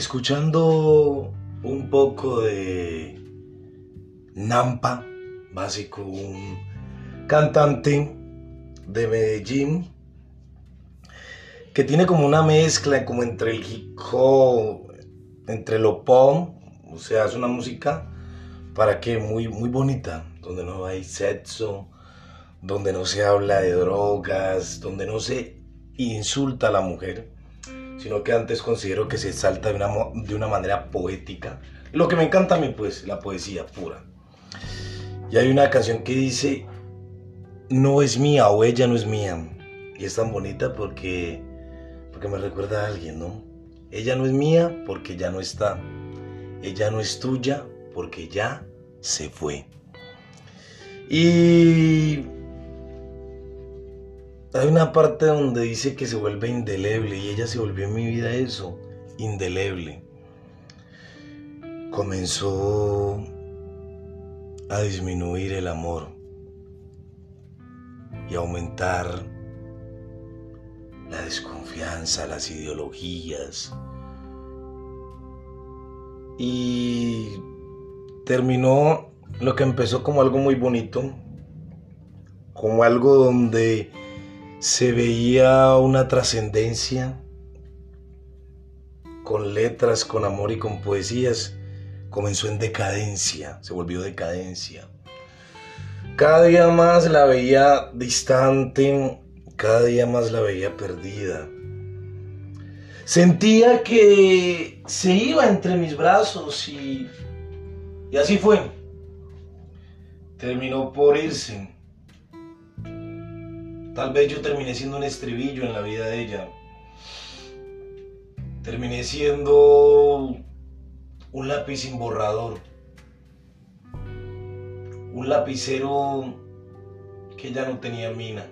escuchando un poco de Nampa, básico, un cantante de Medellín que tiene como una mezcla como entre el hip hop, entre lo pop, o sea, es una música para que muy muy bonita, donde no hay sexo, donde no se habla de drogas, donde no se insulta a la mujer, sino que antes considero que se salta de una, de una manera poética. Lo que me encanta a mí, pues, la poesía pura. Y hay una canción que dice, no es mía o ella no es mía. Y es tan bonita porque, porque me recuerda a alguien, ¿no? Ella no es mía porque ya no está. Ella no es tuya porque ya se fue. Y hay una parte donde dice que se vuelve indeleble y ella se volvió en mi vida eso, indeleble. Comenzó a disminuir el amor y aumentar la desconfianza, las ideologías. Y terminó lo que empezó como algo muy bonito, como algo donde se veía una trascendencia con letras, con amor y con poesías. Comenzó en decadencia, se volvió decadencia. Cada día más la veía distante, cada día más la veía perdida. Sentía que se iba entre mis brazos y, y así fue. Terminó por irse. Tal vez yo terminé siendo un estribillo en la vida de ella. Terminé siendo un lápiz sin borrador. Un lapicero que ya no tenía mina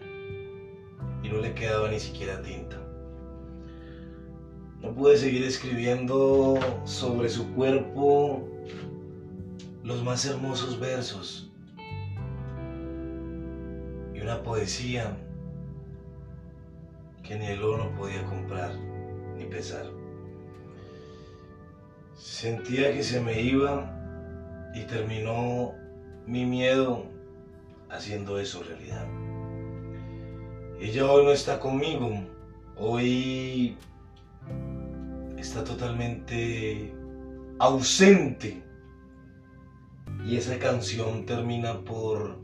y no le quedaba ni siquiera tinta. No pude seguir escribiendo sobre su cuerpo los más hermosos versos y una poesía que ni el oro podía comprar ni pesar. Sentía que se me iba y terminó mi miedo haciendo eso realidad. Ella hoy no está conmigo, hoy está totalmente ausente y esa canción termina por,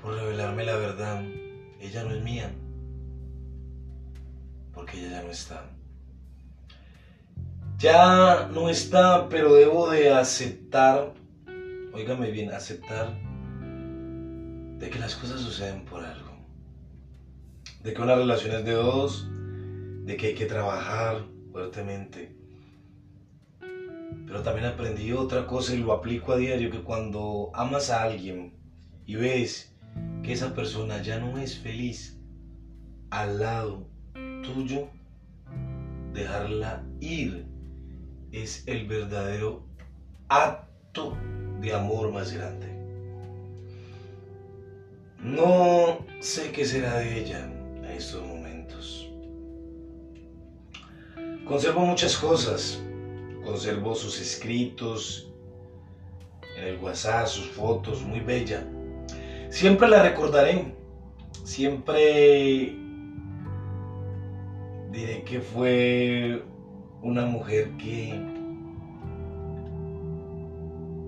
por revelarme la verdad. Ella no es mía porque ella ya no está. Ya no está, pero debo de aceptar, oígame bien, aceptar de que las cosas suceden por algo. De que una relación es de dos, de que hay que trabajar fuertemente. Pero también aprendí otra cosa y lo aplico a diario, que cuando amas a alguien y ves que esa persona ya no es feliz al lado tuyo, dejarla ir es el verdadero acto de amor más grande. No sé qué será de ella en estos momentos. Conservo muchas cosas. Conservo sus escritos en el WhatsApp, sus fotos, muy bella. Siempre la recordaré. Siempre diré que fue una mujer que,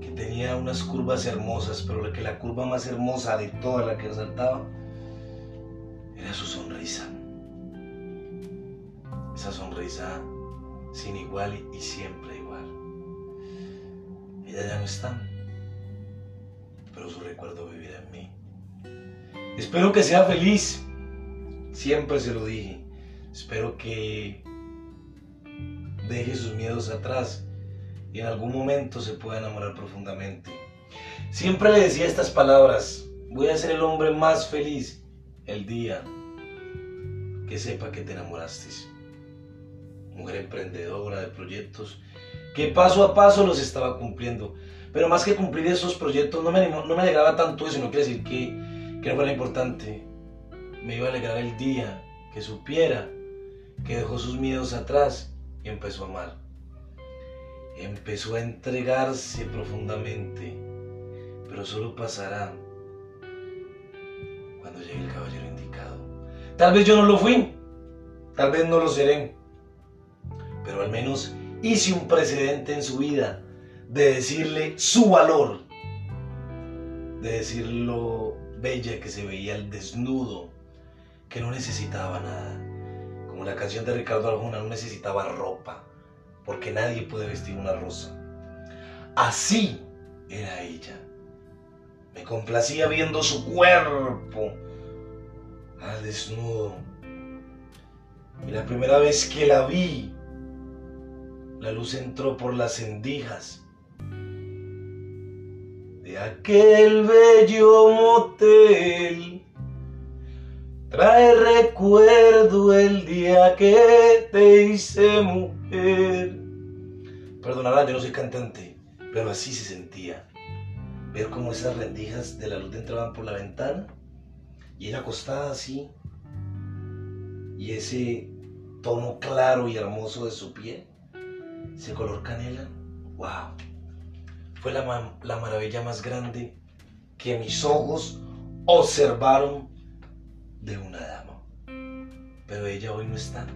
que tenía unas curvas hermosas, pero la que la curva más hermosa de toda la que resaltaba era su sonrisa. Esa sonrisa sin igual y siempre igual. Ella ya no está, pero su recuerdo vivirá en mí. Espero que sea feliz, siempre se lo dije. Espero que deje sus miedos atrás y en algún momento se pueda enamorar profundamente. Siempre le decía estas palabras, voy a ser el hombre más feliz el día que sepa que te enamoraste. Mujer emprendedora de proyectos que paso a paso los estaba cumpliendo. Pero más que cumplir esos proyectos, no me, no me alegraba tanto eso, no quiere decir que, que no fuera importante. Me iba a alegrar el día que supiera que dejó sus miedos atrás y empezó a amar. empezó a entregarse profundamente, pero solo pasará cuando llegue el caballero indicado. Tal vez yo no lo fui, tal vez no lo seré, pero al menos hice un precedente en su vida de decirle su valor, de decir lo bella que se veía el desnudo, que no necesitaba nada. Como la canción de Ricardo Arjona, no necesitaba ropa, porque nadie puede vestir una rosa. Así era ella. Me complacía viendo su cuerpo al desnudo. Y la primera vez que la vi, la luz entró por las endijas de aquel bello motel. Trae recuerdo el día que te hice mujer. Perdonarán, yo no soy cantante, pero así se sentía. Ver cómo esas rendijas de la luz entraban por la ventana y él acostada así. Y ese tono claro y hermoso de su piel, ese color canela, wow. Fue la, la maravilla más grande que mis ojos observaron de una dama. Pero ella hoy no está.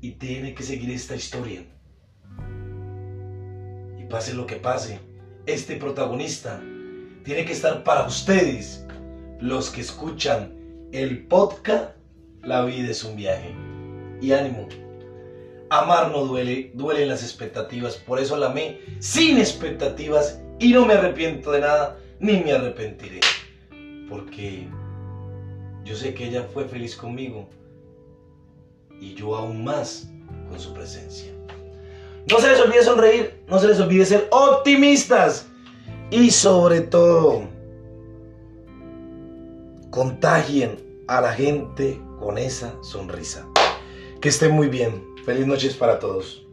Y tiene que seguir esta historia. Y pase lo que pase, este protagonista tiene que estar para ustedes, los que escuchan el podcast La vida es un viaje. Y ánimo. Amar no duele, duelen las expectativas. Por eso la amé sin expectativas y no me arrepiento de nada, ni me arrepentiré. Porque yo sé que ella fue feliz conmigo y yo aún más con su presencia. No se les olvide sonreír, no se les olvide ser optimistas y sobre todo contagien a la gente con esa sonrisa. Que estén muy bien. Feliz noches para todos.